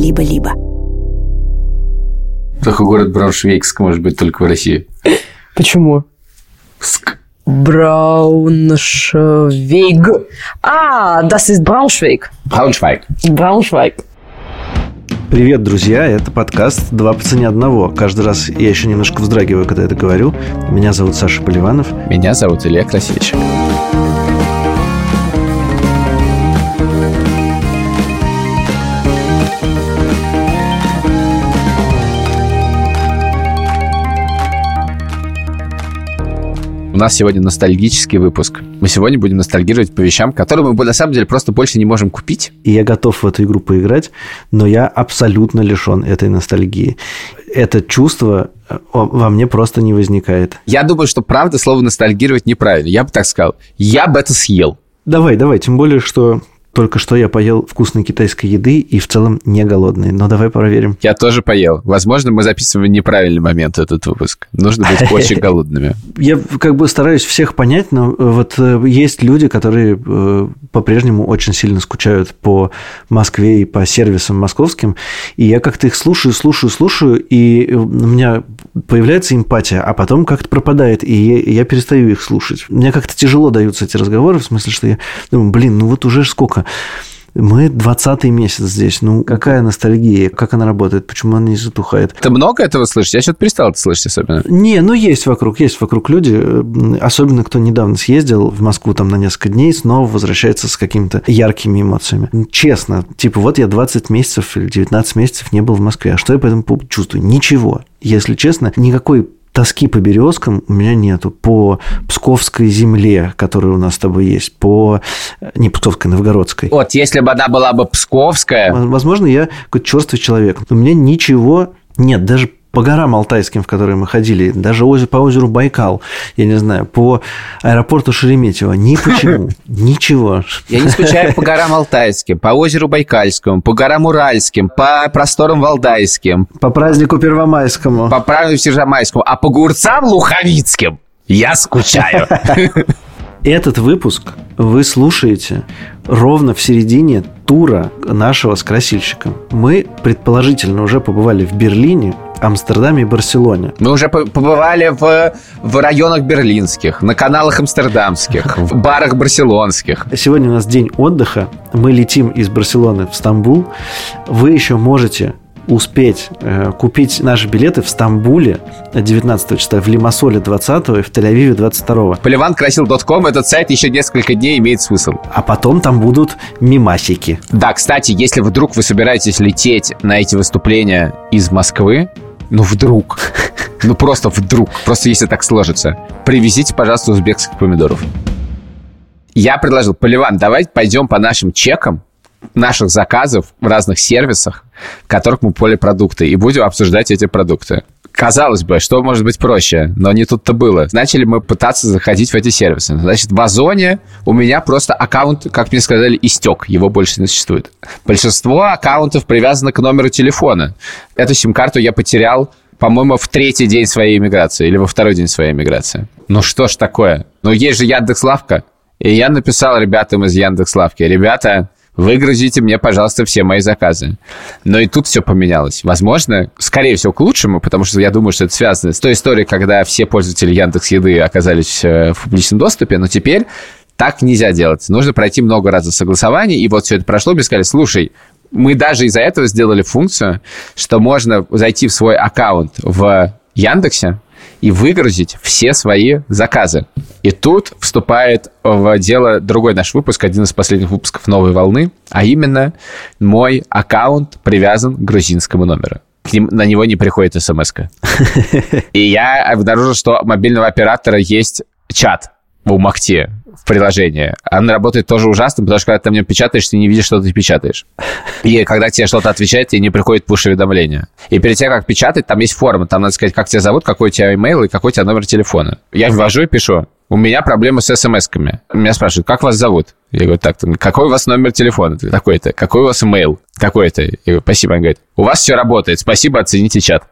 либо-либо. Только город Брауншвейгск может быть только в России. Почему? Ск. Брауншвейг. А, das ist Braunschweig. Брауншвайг. Брауншвайг. Привет, друзья! Это подкаст «Два по цене одного». Каждый раз я еще немножко вздрагиваю, когда это говорю. Меня зовут Саша Поливанов. Меня зовут Илья Красильщик. У нас сегодня ностальгический выпуск. Мы сегодня будем ностальгировать по вещам, которые мы на самом деле просто больше не можем купить. И я готов в эту игру поиграть, но я абсолютно лишен этой ностальгии. Это чувство э, во мне просто не возникает. Я думаю, что правда слово ностальгировать неправильно. Я бы так сказал. Я бы это съел. Давай, давай, тем более, что только что я поел вкусной китайской еды и в целом не голодный. Но давай проверим. Я тоже поел. Возможно, мы записываем в неправильный момент этот выпуск. Нужно быть очень голодными. Я как бы стараюсь всех понять, но вот э, есть люди, которые э, по-прежнему очень сильно скучают по Москве и по сервисам московским. И я как-то их слушаю, слушаю, слушаю, и у меня появляется эмпатия, а потом как-то пропадает, и я перестаю их слушать. Мне как-то тяжело даются эти разговоры, в смысле, что я думаю, блин, ну вот уже сколько? Мы 20 месяц здесь. Ну, какая ностальгия? Как она работает? Почему она не затухает? Ты много этого слышишь? Я что-то перестал это слышать особенно. Не, ну есть вокруг, есть вокруг люди, особенно кто недавно съездил в Москву там на несколько дней, снова возвращается с какими-то яркими эмоциями. Честно, типа вот я 20 месяцев или 19 месяцев не был в Москве, а что я по этому поводу чувствую? Ничего. Если честно, никакой тоски по березкам у меня нету. По Псковской земле, которая у нас с тобой есть, по... Не Псковской, Новгородской. Вот, если бы она была бы псковская... Возможно, я какой-то черствый человек. У меня ничего нет, даже по горам Алтайским, в которые мы ходили, даже по озеру Байкал, я не знаю, по аэропорту Шереметьево, ни почему, ничего. Я не скучаю по горам Алтайским, по озеру Байкальскому, по горам Уральским, по просторам Валдайским. По празднику Первомайскому. По празднику Первомайскому, а по гурцам Луховицким я скучаю. Этот выпуск вы слушаете ровно в середине тура нашего с красильщиком. Мы, предположительно, уже побывали в Берлине, Амстердаме и Барселоне. Мы уже побывали в, в районах берлинских, на каналах амстердамских, в барах барселонских. Сегодня у нас день отдыха. Мы летим из Барселоны в Стамбул. Вы еще можете успеть э, купить наши билеты в Стамбуле 19 числа, в Лимассоле 20 и в Тель-Авиве 22 Поливанкрасил.ком этот сайт еще несколько дней имеет смысл. А потом там будут мимасики. Да, кстати, если вдруг вы собираетесь лететь на эти выступления из Москвы, ну вдруг, ну просто вдруг, просто если так сложится, привезите, пожалуйста, узбекских помидоров. Я предложил, Поливан, давай пойдем по нашим чекам, наших заказов в разных сервисах, в которых мы поли продукты, и будем обсуждать эти продукты. Казалось бы, что может быть проще, но не тут-то было. Начали мы пытаться заходить в эти сервисы. Значит, в Озоне у меня просто аккаунт, как мне сказали, истек. Его больше не существует. Большинство аккаунтов привязано к номеру телефона. Эту сим-карту я потерял, по-моему, в третий день своей иммиграции или во второй день своей иммиграции. Ну что ж такое? Ну есть же Яндекс.Лавка. И я написал ребятам из Яндекс.Лавки. Ребята, выгрузите мне, пожалуйста, все мои заказы. Но и тут все поменялось. Возможно, скорее всего, к лучшему, потому что я думаю, что это связано с той историей, когда все пользователи Яндекс Еды оказались э, в публичном доступе, но теперь так нельзя делать. Нужно пройти много раз согласований, и вот все это прошло, мне сказали, слушай, мы даже из-за этого сделали функцию, что можно зайти в свой аккаунт в Яндексе, и выгрузить все свои заказы. И тут вступает в дело другой наш выпуск, один из последних выпусков «Новой волны», а именно мой аккаунт привязан к грузинскому номеру. К ним, на него не приходит смс -ка. И я обнаружил, что у мобильного оператора есть чат в Умахте в приложении. Она работает тоже ужасно, потому что когда ты в нем печатаешь, ты не видишь, что ты печатаешь. И когда тебе что-то отвечает, тебе не приходит пуш-уведомление. И перед тем, как печатать, там есть форма. Там надо сказать, как тебя зовут, какой у тебя имейл и какой у тебя номер телефона. Я ввожу и пишу. У меня проблемы с смс-ками. Меня спрашивают, как вас зовут? Я говорю, так, какой у вас номер телефона? Такой-то. Какой у вас имейл? Такой-то. Я говорю, спасибо. Он говорит, у вас все работает. Спасибо, оцените чат.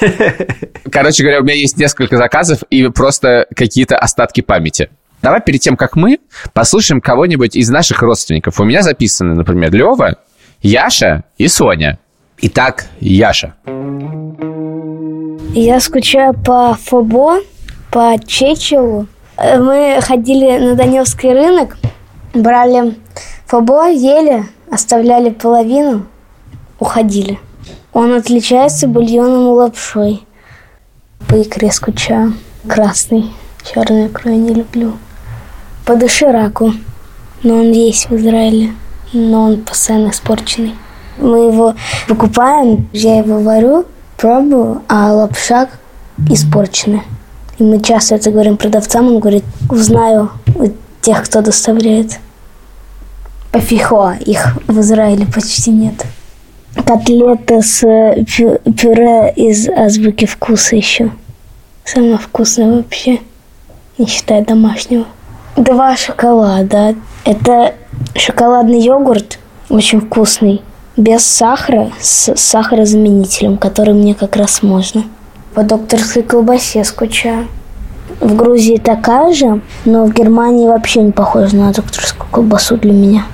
Короче говоря, у меня есть несколько заказов и просто какие-то остатки памяти. Давай перед тем, как мы, послушаем кого-нибудь из наших родственников. У меня записаны, например, Лева, Яша и Соня. Итак, Яша. Я скучаю по Фобо, по Чечелу. Э, Мы ходили на Даниловский рынок, брали Фобо, ели, оставляли половину, уходили. Он отличается бульоном и лапшой. По икре скучаю. Красный. Черную икру я не люблю. По дошираку. Но он есть в Израиле. Но он постоянно испорченный. Мы его покупаем, я его варю, пробую, а лапша испорчена. И мы часто это говорим продавцам, он говорит, узнаю у тех, кто доставляет. Пафихоа, их в Израиле почти нет. Котлета с э, пю- пюре из азбуки вкуса еще. Самое вкусное вообще, не считая домашнего. Два шоколада. Это шоколадный йогурт, очень вкусный, без сахара, с сахарозаменителем, который мне как раз можно. По докторской колбасе скучаю. В Грузии такая же, но в Германии вообще не похожа на докторскую колбасу для меня.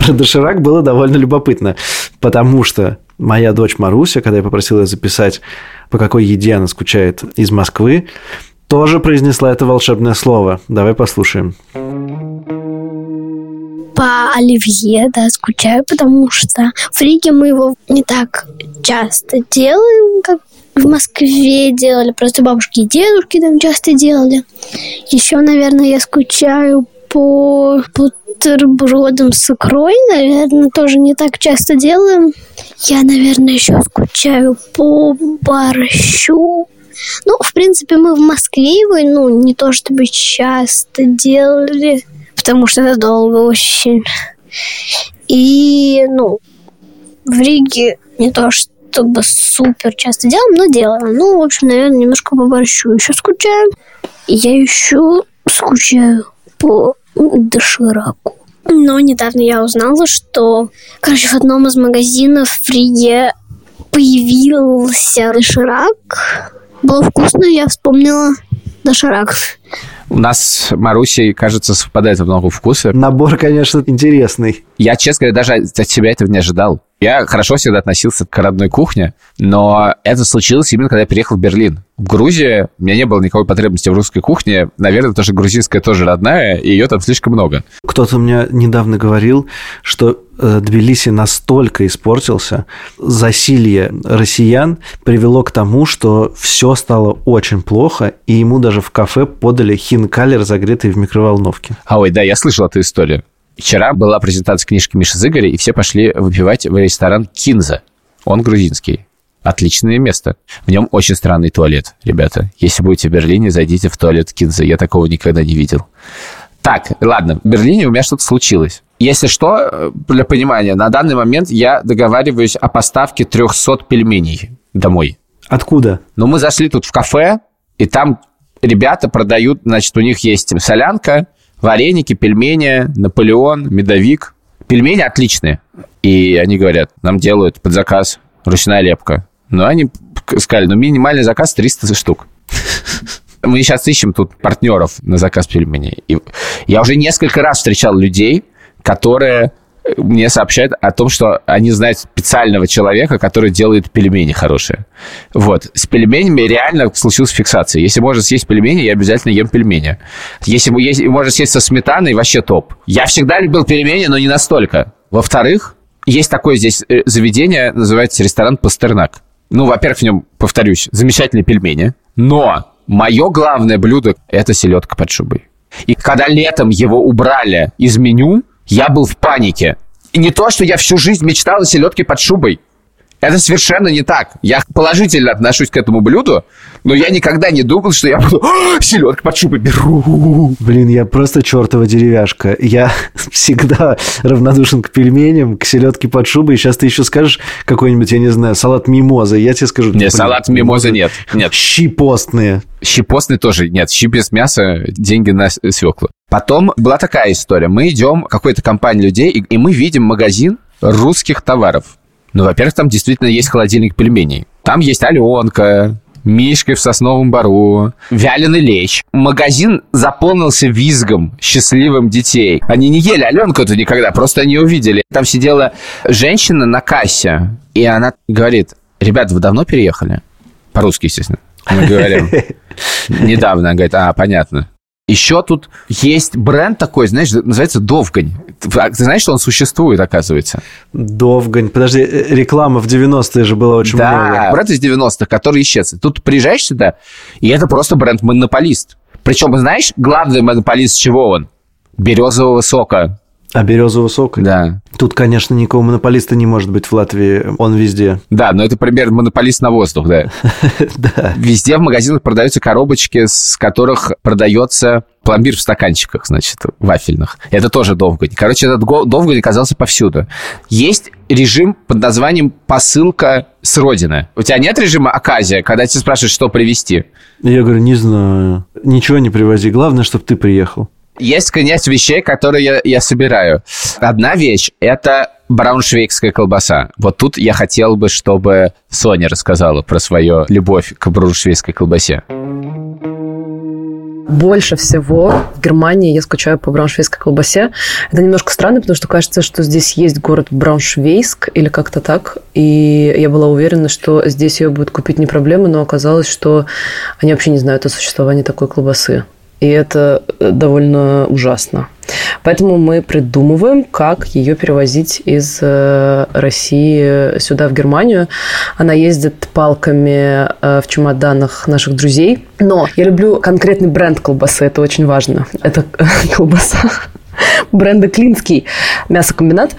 Про доширак было довольно любопытно, потому что моя дочь Маруся, когда я попросил ее записать, по какой еде она скучает из Москвы, тоже произнесла это волшебное слово. Давай послушаем. по оливье, да, скучаю, потому что в Риге мы его не так часто делаем, как в Москве делали, просто бабушки и дедушки там часто делали. Еще, наверное, я скучаю по бутербродам с икрой, наверное, тоже не так часто делаем. Я, наверное, еще скучаю по борщу. Ну, в принципе, мы в Москве его, ну, не то чтобы часто делали, потому что это долго очень. И, ну, в Риге не то чтобы супер часто делаем, но делаем. Ну, в общем, наверное, немножко по борщу еще скучаю. И я еще скучаю по дошираку. Но недавно я узнала, что, короче, в одном из магазинов в Риге появился доширак. Было вкусно, я вспомнила доширак. У нас с Марусей, кажется, совпадает во много вкуса. Набор, конечно, интересный. Я, честно говоря, даже от себя этого не ожидал. Я хорошо всегда относился к родной кухне, но это случилось именно, когда я переехал в Берлин. В Грузии у меня не было никакой потребности в русской кухне. Наверное, потому что грузинская тоже родная, и ее там слишком много. Кто-то мне недавно говорил, что э, Тбилиси настолько испортился, засилье россиян привело к тому, что все стало очень плохо, и ему даже в кафе подали хинкали, разогретые в микроволновке. А ой, да, я слышал эту историю. Вчера была презентация книжки Миши Зыгоря, и все пошли выпивать в ресторан Кинза. Он грузинский. Отличное место. В нем очень странный туалет, ребята. Если будете в Берлине, зайдите в туалет Кинза. Я такого никогда не видел. Так, ладно, в Берлине у меня что-то случилось. Если что, для понимания, на данный момент я договариваюсь о поставке 300 пельменей домой. Откуда? Но мы зашли тут в кафе, и там ребята продают, значит, у них есть солянка, вареники, пельмени, Наполеон, медовик. Пельмени отличные. И они говорят, нам делают под заказ ручная лепка. Но они сказали, ну, минимальный заказ 300 штук. Мы сейчас ищем тут партнеров на заказ пельменей. И я уже несколько раз встречал людей, которые мне сообщают о том, что они знают специального человека, который делает пельмени хорошие. Вот. С пельменями реально случилась фиксация. Если можно съесть пельмени, я обязательно ем пельмени. Если можно съесть со сметаной, вообще топ. Я всегда любил пельмени, но не настолько. Во-вторых, есть такое здесь заведение, называется ресторан «Пастернак». Ну, во-первых, в нем, повторюсь, замечательные пельмени, но мое главное блюдо – это селедка под шубой. И когда летом его убрали из меню, я был в панике. И не то, что я всю жизнь мечтал о селедке под шубой. Это совершенно не так. Я положительно отношусь к этому блюду, но я никогда не думал, что я буду селедку под шубой беру. Блин, я просто чертова деревяшка. Я всегда равнодушен к пельменям, к селедке под шубой. И сейчас ты еще скажешь какой-нибудь, я не знаю, салат мимоза. Я тебе скажу... Нет, салат мимоза нет. нет. Щи постные. Щи постные тоже нет. Щи без мяса, деньги на свеклу. Потом была такая история. Мы идем какой-то компании людей, и мы видим магазин русских товаров. Ну, во-первых, там действительно есть холодильник пельменей. Там есть Аленка, Мишкой в сосновом бару, вяленый лещ. Магазин заполнился визгом счастливым детей. Они не ели Аленку-то никогда, просто они увидели. Там сидела женщина на кассе, и она говорит, ребят, вы давно переехали? По-русски, естественно. Мы говорим, недавно. Она говорит, а, понятно. Еще тут есть бренд такой, знаешь, называется Довгань. А ты знаешь, что он существует, оказывается? Довгань. Подожди, э, реклама в 90-е же была очень да, много. бренд из 90-х, который исчез. Тут приезжаешь сюда, и это просто бренд-монополист. Причем, знаешь, главный монополист чего он? Березового сока. А березовый сок? Да. Тут, конечно, никакого монополиста не может быть в Латвии. Он везде. Да, но это примерно монополист на воздух, да. Да. Везде в магазинах продаются коробочки, с которых продается пломбир в стаканчиках, значит, вафельных. Это тоже Довгань. Короче, этот Довгань оказался повсюду. Есть режим под названием «посылка с родины». У тебя нет режима оказия, когда тебя спрашивают, что привезти? Я говорю, не знаю. Ничего не привози. Главное, чтобы ты приехал. Есть князь вещей, которые я, я собираю. Одна вещь – это брауншвейгская колбаса. Вот тут я хотел бы, чтобы Соня рассказала про свою любовь к брауншвейгской колбасе. Больше всего в Германии я скучаю по брауншвейской колбасе. Это немножко странно, потому что кажется, что здесь есть город Брауншвейск или как-то так. И я была уверена, что здесь ее будет купить не проблема, но оказалось, что они вообще не знают о существовании такой колбасы. И это э, довольно ужасно. Поэтому мы придумываем, как ее перевозить из э, России сюда, в Германию. Она ездит палками э, в чемоданах наших друзей. Но я люблю конкретный бренд колбасы, это очень важно. Это колбаса бренда Клинский мясокомбинат.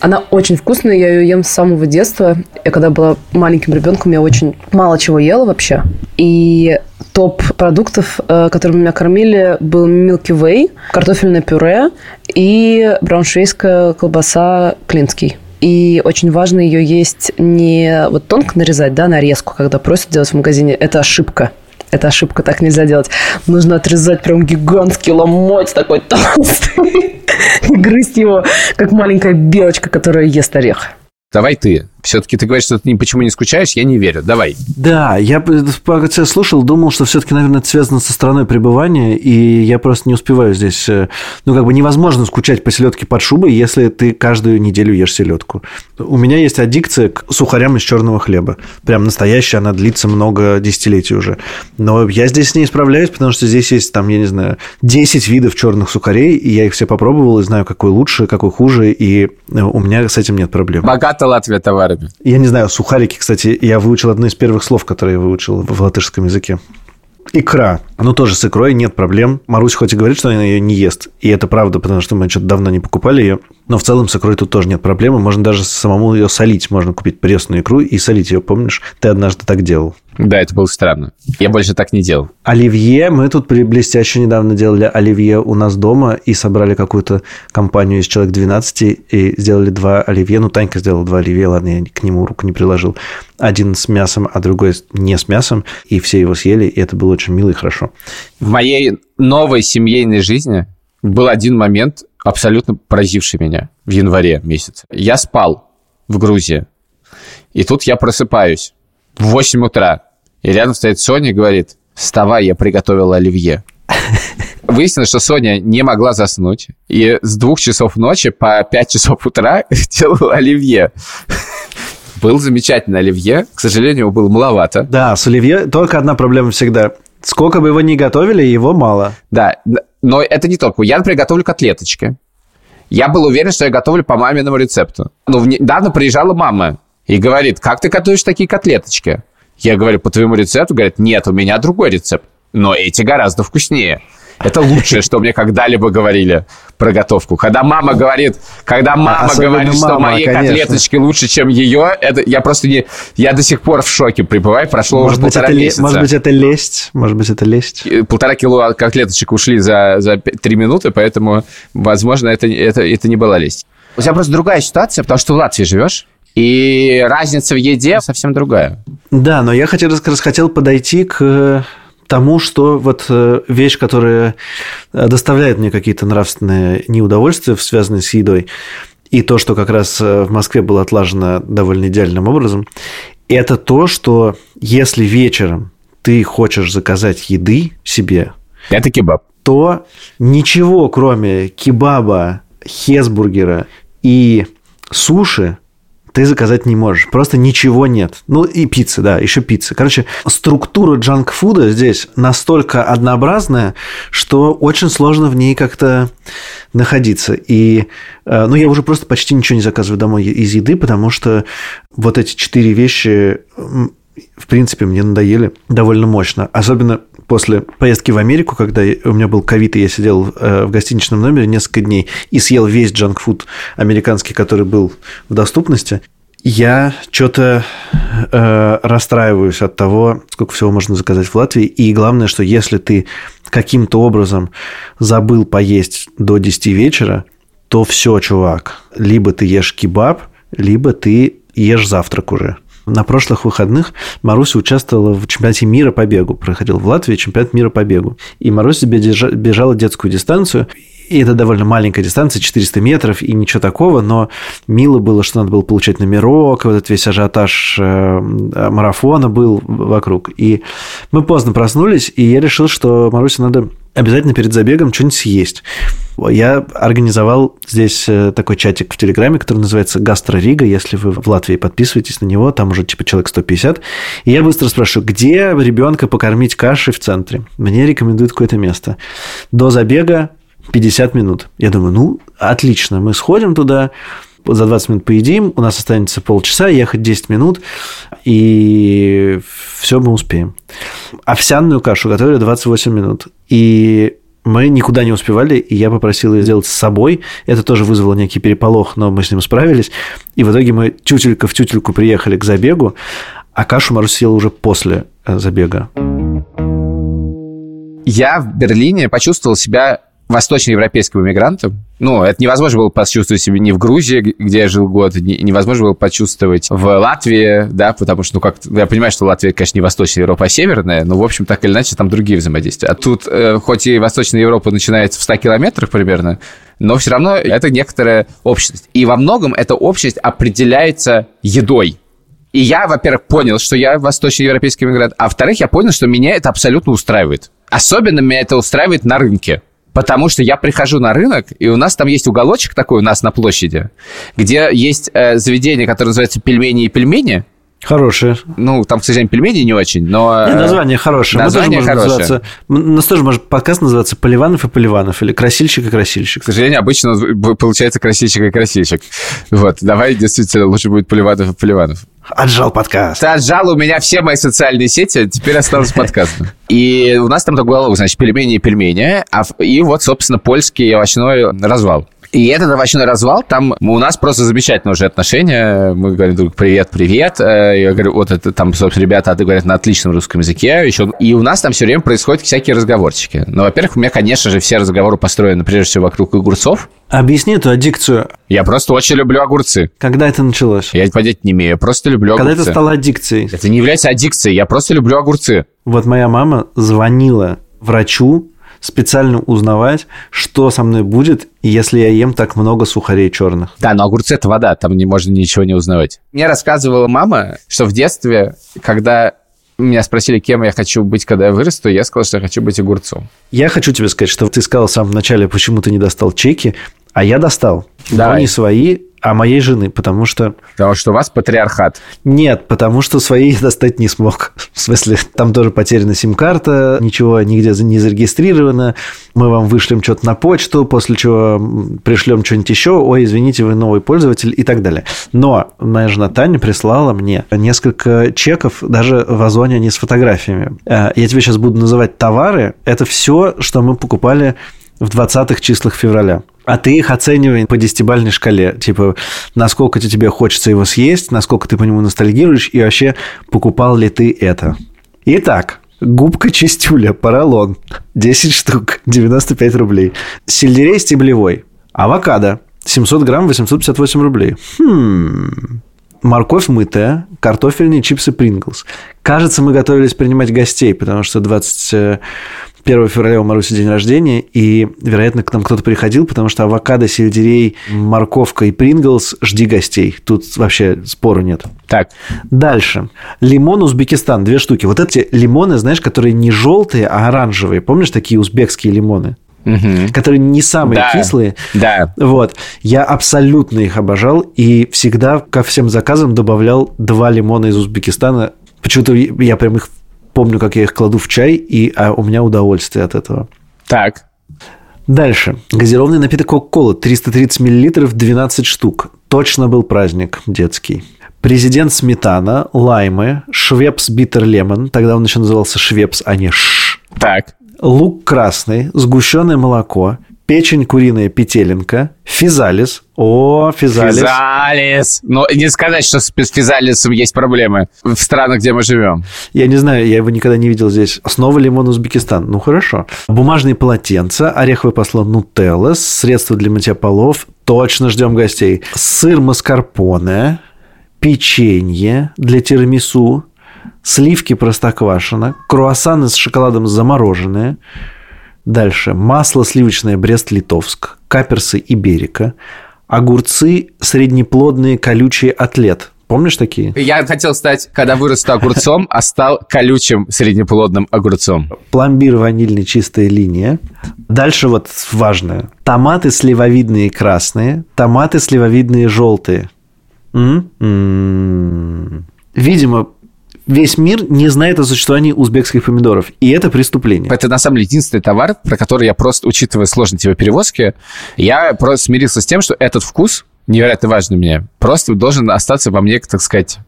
Она очень вкусная, я ее ем с самого детства. Я когда была маленьким ребенком, я очень мало чего ела вообще. И топ продуктов, э, которыми меня кормили, был Milky Way, картофельное пюре и брауншвейская колбаса Клинский. И очень важно ее есть не вот тонко нарезать, да, нарезку, когда просят делать в магазине. Это ошибка. Это ошибка, так нельзя делать. Нужно отрезать прям гигантский ломоть такой толстый и грызть его, как маленькая белочка, которая ест орех. Давай ты. Все-таки ты говоришь, что ты ни почему не скучаешь, я не верю. Давай. Да, я пока тебя слушал, думал, что все-таки, наверное, это связано со страной пребывания, и я просто не успеваю здесь. э, Ну, как бы невозможно скучать по селедке под шубой, если ты каждую неделю ешь селедку. У меня есть аддикция к сухарям из черного хлеба. Прям настоящая, она длится много десятилетий уже. Но я здесь с ней справляюсь, потому что здесь есть, там, я не знаю, 10 видов черных сухарей, и я их все попробовал, и знаю, какой лучше, какой хуже, и э, у меня с этим нет проблем. Богата Латвия товарами. Я не знаю, сухарики, кстати, я выучил одно из первых слов, которые я выучил в латышском языке. Икра. Ну, тоже с икрой нет проблем. Марусь хоть и говорит, что она ее не ест. И это правда, потому что мы что-то давно не покупали ее. Но в целом с икрой тут тоже нет проблемы. Можно даже самому ее солить. Можно купить пресную икру и солить ее. Помнишь? Ты однажды так делал. Да, это было странно. Я больше так не делал. Оливье. Мы тут при- блестяще недавно делали оливье у нас дома и собрали какую-то компанию из человек 12 и сделали два оливье. Ну, Танька сделала два оливье, ладно, я к нему руку не приложил. Один с мясом, а другой не с мясом. И все его съели, и это было очень мило и хорошо. В моей новой семейной жизни был один момент, абсолютно поразивший меня в январе месяце. Я спал в Грузии, и тут я просыпаюсь в 8 утра, и рядом стоит Соня и говорит, вставай, я приготовила оливье. Выяснилось, что Соня не могла заснуть, и с двух часов ночи по 5 часов утра делала оливье. Был замечательный оливье, к сожалению, его было маловато. Да, с оливье только одна проблема всегда. Сколько бы его ни готовили, его мало. Да, но это не только. Я, например, готовлю котлеточки. Я был уверен, что я готовлю по маминому рецепту. Но в- недавно приезжала мама и говорит, как ты готовишь такие котлеточки? Я говорю, по твоему рецепту? Говорит, нет, у меня другой рецепт. Но эти гораздо вкуснее. Это лучшее, что мне когда-либо говорили про готовку. Когда мама говорит, когда мама особенно говорит, что мама, мои конечно. котлеточки лучше, чем ее, это я просто не, я до сих пор в шоке пребываю. Прошло Может уже быть, полтора это, месяца. может быть, это лесть. Может быть, это лесть. И полтора кило котлеточек ушли за, за три минуты, поэтому, возможно, это, это, это не была лесть. У тебя просто другая ситуация, потому что в Латвии живешь, и разница в еде совсем другая. Да, но я хотел, хотел подойти к тому, что вот э, вещь, которая э, доставляет мне какие-то нравственные неудовольствия, связанные с едой, и то, что как раз э, в Москве было отлажено довольно идеальным образом, это то, что если вечером ты хочешь заказать еды себе, Это кебаб. то ничего, кроме кебаба, хесбургера и суши, ты заказать не можешь. Просто ничего нет. Ну, и пиццы, да, еще пиццы. Короче, структура джанк-фуда здесь настолько однообразная, что очень сложно в ней как-то находиться. И, э, ну, я уже просто почти ничего не заказываю домой из еды, потому что вот эти четыре вещи, в принципе, мне надоели довольно мощно. Особенно после поездки в Америку, когда у меня был ковид, и я сидел э, в гостиничном номере несколько дней и съел весь джанк-фуд американский, который был в доступности, я что-то э, расстраиваюсь от того, сколько всего можно заказать в Латвии. И главное, что если ты каким-то образом забыл поесть до 10 вечера, то все, чувак. Либо ты ешь кебаб, либо ты ешь завтрак уже. На прошлых выходных Маруся участвовала в чемпионате мира по бегу. Проходил в Латвии чемпионат мира по бегу. И Маруся бежа- бежала детскую дистанцию. И это довольно маленькая дистанция, 400 метров, и ничего такого, но мило было, что надо было получать номерок, вот этот весь ажиотаж э, марафона был вокруг. И мы поздно проснулись, и я решил, что Марусе надо обязательно перед забегом что-нибудь съесть. Я организовал здесь э, такой чатик в Телеграме, который называется «Гастро Рига». Если вы в Латвии подписываетесь на него, там уже типа человек 150. И я быстро спрашиваю, где ребенка покормить кашей в центре? Мне рекомендуют какое-то место. До забега 50 минут. Я думаю, ну, отлично, мы сходим туда, за 20 минут поедим, у нас останется полчаса, ехать 10 минут, и все мы успеем. Овсяную кашу готовили 28 минут. И мы никуда не успевали, и я попросил ее сделать с собой. Это тоже вызвало некий переполох, но мы с ним справились. И в итоге мы тютелька в тютельку приехали к забегу, а кашу Марусь съела уже после э, забега. Я в Берлине почувствовал себя восточноевропейским иммигрантом. Ну, это невозможно было почувствовать себе ни в Грузии, где я жил год, ни- невозможно было почувствовать в Латвии, да, потому что, ну, как я понимаю, что Латвия, конечно, не Восточная Европа, а Северная, но, в общем, так или иначе, там другие взаимодействия. А тут, э, хоть и Восточная Европа начинается в 100 километрах примерно, но все равно это некоторая общность. И во многом эта общность определяется едой. И я, во-первых, понял, что я восточноевропейский иммигрант, а во-вторых, я понял, что меня это абсолютно устраивает. Особенно меня это устраивает на рынке. Потому что я прихожу на рынок, и у нас там есть уголочек такой у нас на площади, где есть э, заведение, которое называется «Пельмени и пельмени». Хорошее. Ну, там, к сожалению, пельмени не очень, но... Не, э, название хорошее. название Мы тоже хорошее. называться... У нас тоже может подкаст называться «Поливанов и Поливанов» или «Красильщик и Красильщик». К сожалению, обычно получается красильщик и красильщик. Вот, давай, действительно, лучше будет Поливанов и Поливанов. Отжал подкаст. Ты отжал у меня все мои социальные сети, теперь осталось подкаст. И у нас там такой уголок, значит, пельмени и пельмени, а и вот, собственно, польский овощной развал. И этот овощной развал, там у нас просто замечательные уже отношения. Мы говорим друг привет, привет. Э, Я говорю, вот это там, собственно, ребята говорят на отличном русском языке. Еще... И у нас там все время происходят всякие разговорчики. Ну, во-первых, у меня, конечно же, все разговоры построены прежде всего вокруг огурцов. Объясни эту аддикцию. Я просто очень люблю огурцы. Когда это началось? Я понять не имею, я просто люблю Когда огурцы. это стало аддикцией? Это не является аддикцией, я просто люблю огурцы. Вот моя мама звонила врачу специально узнавать, что со мной будет, если я ем так много сухарей черных. Да, но огурцы это вода, там не можно ничего не узнавать. Мне рассказывала мама, что в детстве, когда меня спросили, кем я хочу быть, когда я вырасту, я сказал, что я хочу быть огурцом. Я хочу тебе сказать, что ты сказал в самом начале, почему ты не достал чеки, а я достал. Но Давай. не свои, а моей жены, потому что... Потому что у вас патриархат. Нет, потому что свои я достать не смог. В смысле, там тоже потеряна сим-карта, ничего нигде не зарегистрировано. Мы вам вышлем что-то на почту, после чего пришлем что-нибудь еще. Ой, извините, вы новый пользователь и так далее. Но моя жена Таня прислала мне несколько чеков, даже в Озоне они с фотографиями. Э, Я тебе сейчас буду называть товары. Это все, что мы покупали в 20-х числах февраля. А ты их оценивай по десятибальной шкале. Типа, насколько тебе хочется его съесть, насколько ты по нему ностальгируешь, и вообще, покупал ли ты это. Итак, губка чистюля, поролон, 10 штук, 95 рублей. Сельдерей стеблевой, авокадо, 700 грамм, 858 рублей. Хм... Морковь мытая, картофельные чипсы Принглс. Кажется, мы готовились принимать гостей, потому что 1 февраля у Маруси день рождения, и, вероятно, к нам кто-то приходил, потому что авокадо, сельдерей, морковка и принглс – жди гостей. Тут вообще спору нет. Так, Дальше. Лимон Узбекистан, две штуки. Вот эти лимоны, знаешь, которые не желтые, а оранжевые. Помнишь такие узбекские лимоны? Мгм. Которые не самые Да. кислые. да. Вот. Я абсолютно их обожал и всегда ко всем заказам добавлял два лимона из Узбекистана. Почему-то я прям их помню, как я их кладу в чай, и а у меня удовольствие от этого. Так, Дальше. Газированный напиток Кока-Кола. 330 миллилитров, 12 штук. Точно был праздник детский. Президент Сметана, лаймы, Швепс Биттер Лемон. Тогда он еще назывался Швепс, а не Ш. так. Лук красный, сгущенное молоко, печень куриная петелинка, физалис. О, физалис. Физалис. Но не сказать, что с физалисом есть проблемы в странах, где мы живем. Я не знаю, я его никогда не видел здесь. Снова лимон Узбекистан. Ну, хорошо. Бумажные полотенца, ореховое масло нутелла, средства для мытья полов. Точно ждем гостей. Сыр маскарпоне, печенье для тирамису, сливки простоквашино, круассаны с шоколадом замороженные. Дальше. Масло сливочное Брест-Литовск, каперсы Иберика, огурцы среднеплодные колючие атлет. Помнишь такие? Я хотел стать, когда вырасту огурцом, а стал колючим среднеплодным огурцом. пломбир ванильный чистая линия. Дальше вот важное. Томаты сливовидные красные, томаты сливовидные желтые. М-м. Видимо, весь мир не знает о существовании узбекских помидоров. И это преступление. Это, на самом деле, единственный товар, про который я просто, учитывая сложность его перевозки, я просто смирился с тем, что этот вкус невероятно важный мне, просто должен остаться во мне, так сказать,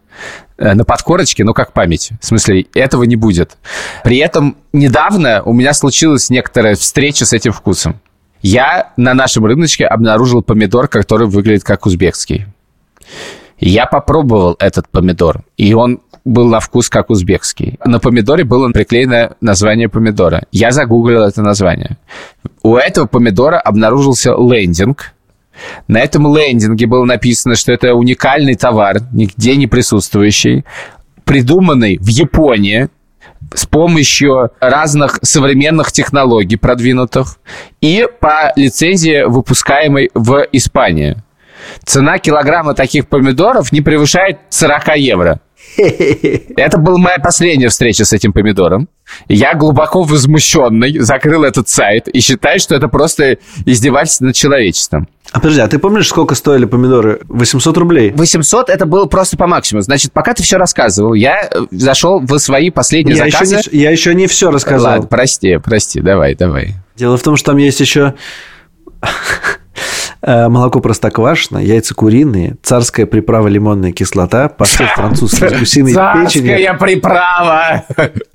э, на подкорочке, ну, как память. В смысле, этого не будет. При этом недавно у меня случилась некоторая встреча с этим вкусом. Я на нашем рыночке обнаружил помидор, который выглядит как узбекский. Я попробовал этот помидор, и он был на вкус как узбекский. На помидоре было приклеено название помидора. Я загуглил это название. У этого помидора обнаружился лендинг. На этом лендинге было написано, что это уникальный товар, нигде не присутствующий, придуманный в Японии с помощью разных современных технологий продвинутых и по лицензии, выпускаемой в Испании. Цена килограмма таких помидоров не превышает 40 евро. Это была моя последняя встреча с этим помидором. Я глубоко возмущенный закрыл этот сайт и считаю, что это просто издевательство над человечеством. А подожди, а ты помнишь, сколько стоили помидоры? 800 рублей. 800 это было просто по максимуму. Значит, пока ты все рассказывал, я э, зашел в свои последние Я еще, заказы. не, я еще не все рассказал. Ладно, прости, прости, давай, давай. Дело в том, что там есть еще молоко простоквашино, яйца куриные, царская приправа лимонная кислота, паштет французский с гусиной печенью Царская приправа!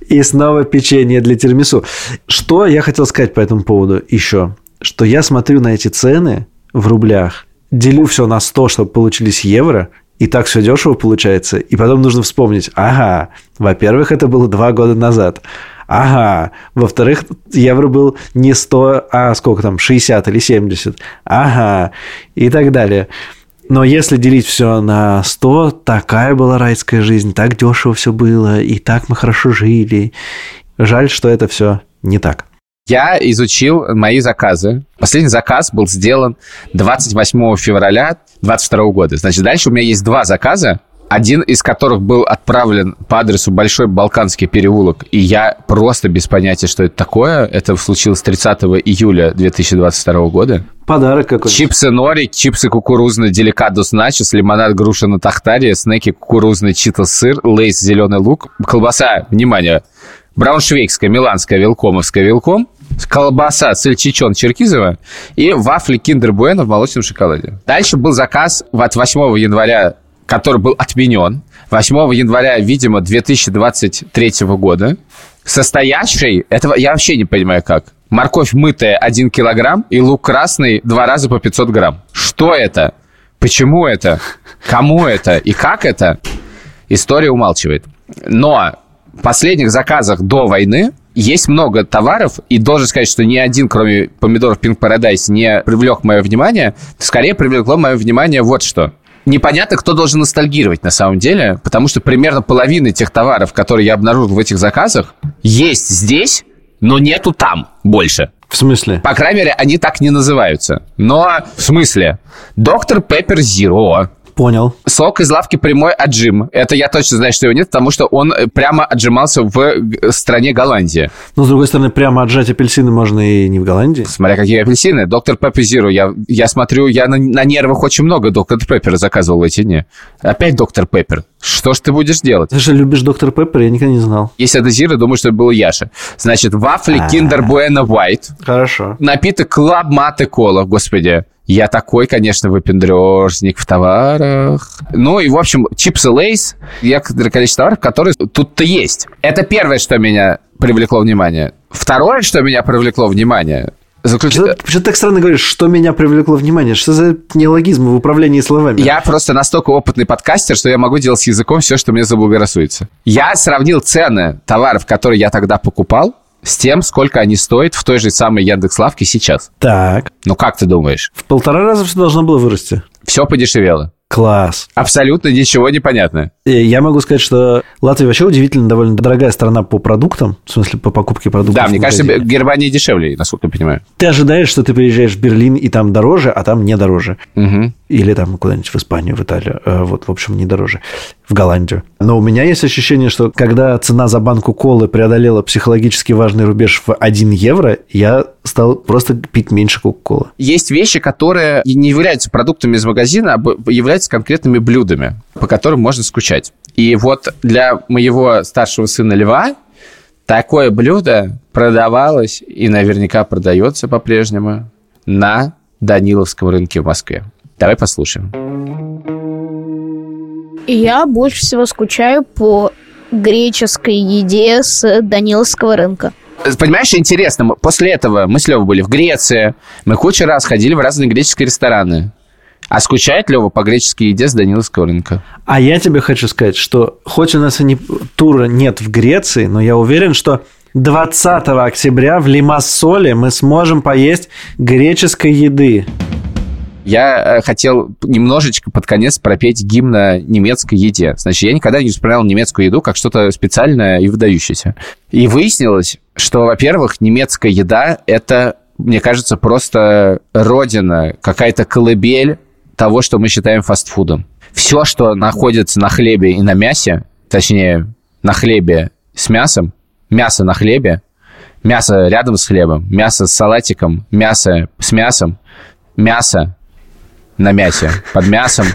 и снова печенье для тирамису. Что я хотел сказать по этому поводу еще? Что я смотрю на эти цены в рублях, делю все на 100, чтобы получились евро, и так все дешево получается. И потом нужно вспомнить, ага, во-первых, это было два года назад. Ага. Во-вторых, евро был не 100, а сколько там, 60 или 70. Ага. И так далее. Но если делить все на 100, такая была райская жизнь, так дешево все было, и так мы хорошо жили. Жаль, что это все не так. Я изучил мои заказы. Последний заказ был сделан 28 февраля 2022 года. Значит, дальше у меня есть два заказа, один из которых был отправлен по адресу Большой Балканский переулок, и я просто без понятия, что это такое. Это случилось 30 июля 2022 года. Подарок какой-то. Чипсы нори, чипсы кукурузные деликатус начос, лимонад груша на тахтаре, снеки кукурузный читос сыр, лейс зеленый лук, колбаса, внимание, брауншвейгская, миланская, вилкомовская, вилком, колбаса сальчичон черкизова и вафли киндер буэно в молочном шоколаде. Дальше был заказ от 8 января, который был отменен. 8 января, видимо, 2023 года, состоящий, этого я вообще не понимаю как, морковь мытая 1 килограмм и лук красный два раза по 500 грамм. Что это? Почему это? Кому это? И как это? История умалчивает. Но в последних заказах до войны есть много товаров, и должен сказать, что ни один, кроме помидоров Pink Paradise, не привлек мое внимание. Скорее привлекло мое внимание вот что. Непонятно, кто должен ностальгировать на самом деле, потому что примерно половина тех товаров, которые я обнаружил в этих заказах, есть здесь, но нету там больше. В смысле? По крайней мере, они так не называются. Но в смысле? Dr Pepper Zero. Понял. Сок из лавки прямой отжим. Это я точно знаю, что его нет, потому что он э, прямо отжимался в г- стране Голландия. Но, с другой стороны, прямо отжать апельсины можно и не в Голландии. Смотря какие апельсины. Dr Pepper Zero. Я, я смотрю, я на, на нервах очень много доктор Пеппера заказывал в эти дни. Опять Dr Pepper. Что ж ты будешь делать? Ты же любишь Dr Pepper, я никогда не знал. Если это Zero, думаю, что это был Яша. Значит, вафли А. Kinder Bueno White. Хорошо. Напиток Club-Mate Cola, господи. Я такой, конечно, выпендрежник в товарах. Ну и, в общем, чипсы Lay's, некоторое количество товаров, которые тут-то есть. Это первое, что меня привлекло внимание. Второе, что меня привлекло внимание, заключается... Почему ты так странно говоришь, что меня привлекло внимание? Что за неологизмы в управлении словами? Я просто настолько опытный подкастер, что я могу делать с языком все, что мне заблагорассудится. Я сравнил цены товаров, которые я тогда покупал, с тем, сколько они стоят в той же самой Яндекс.Лавке сейчас. Так. Ну, как ты думаешь? В полтора раза все должно было вырасти. Все подешевело. Класс. Абсолютно ничего не понятно. Я могу сказать, что Латвия вообще удивительно довольно дорогая страна по продуктам, в смысле по покупке продуктов. Да, мне кажется. Германия дешевле, насколько я понимаю. Ты ожидаешь, что ты приезжаешь в Берлин, и там дороже, а там не дороже. Мгм. Или там куда-нибудь в Испанию, в Италию. Э, Вот, в общем, не дороже. В Голландию. Но у меня есть ощущение, что когда цена за банку колы преодолела психологически важный рубеж в 1 евро, я стал просто пить меньше кока-колы. Есть вещи, которые не являются продуктами из магазина, а являются конкретными блюдами, по которым можно скучать. И вот для моего старшего сына Льва такое блюдо продавалось и наверняка продается по-прежнему на Даниловском рынке в Москве. Давай послушаем. Я больше всего скучаю по греческой еде с Даниловского рынка. Понимаешь, интересно, после этого мы с Левой были в Греции, мы кучу раз ходили в разные греческие рестораны. А скучает Лева по греческой еде с Даниловского рынка? А я тебе хочу сказать, что хоть у нас и не, тура нет в Греции, но я уверен, что 20 октября в Лимассоле мы сможем поесть греческой еды. Я э, хотел немножечко под конец пропеть гимн о немецкой еде. Значит, я никогда не вспоминал немецкую еду как что-то специальное и выдающееся. И выяснилось, что, во-первых, немецкая еда – это, мне кажется, просто родина, какая-то колыбель того, что мы считаем фастфудом. Все, что находится на хлебе и на мясе, точнее, на хлебе с мясом, мясо на хлебе, мясо рядом с хлебом, мясо с салатиком, мясо с мясом, мясо на мясе, под мясом,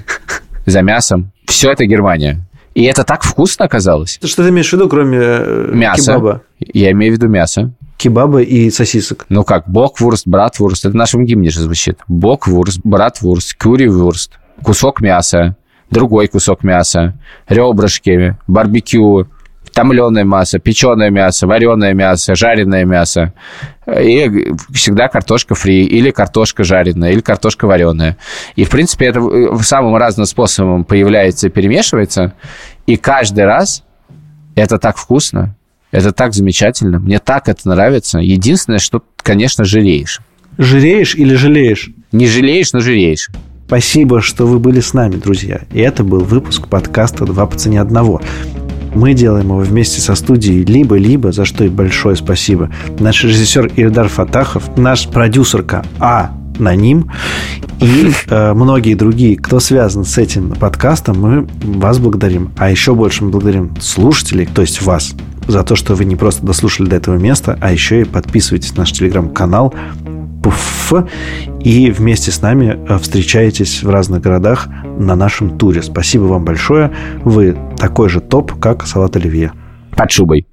за мясом. Все это Германия. И это так вкусно оказалось. Что ты имеешь в виду, кроме э, Мясо. кебаба? Я имею в виду мясо. Кебаба и сосисок. Ну как, боквурст, братвурст. Это в нашем гимне же звучит. Боквурст, братвурст, кюривурст. Кусок мяса, другой кусок мяса, ребрышки, барбекю, томленое мясо, печеное мясо, вареное мясо, жареное мясо. И всегда картошка фри, или картошка жареная, или картошка вареная. И, в принципе, это э, самым разным способом появляется и перемешивается. И каждый раз это так вкусно, это так замечательно, мне так это нравится. Единственное, что, конечно, жалеешь. Жиреешь или жалеешь? Не жалеешь, но жалеешь. Спасибо, что вы были с нами, друзья. И это был выпуск подкаста «Два по цене одного». Мы делаем его вместе со студией «Либо-либо», за что и большое спасибо. Наш режиссер Ирдар Фатахов, наш продюсерка А. Наним и э, многие другие, кто связан с этим подкастом, мы вас благодарим. А еще больше мы благодарим слушателей, то есть вас, за то, что вы не просто дослушали до этого места, а еще и подписывайтесь на наш телеграм-канал Пуф, и вместе с нами э, встречаетесь в разных городах на нашем туре. Спасибо вам большое. Вы такой же топ, как Салат Оливье. Под шубой.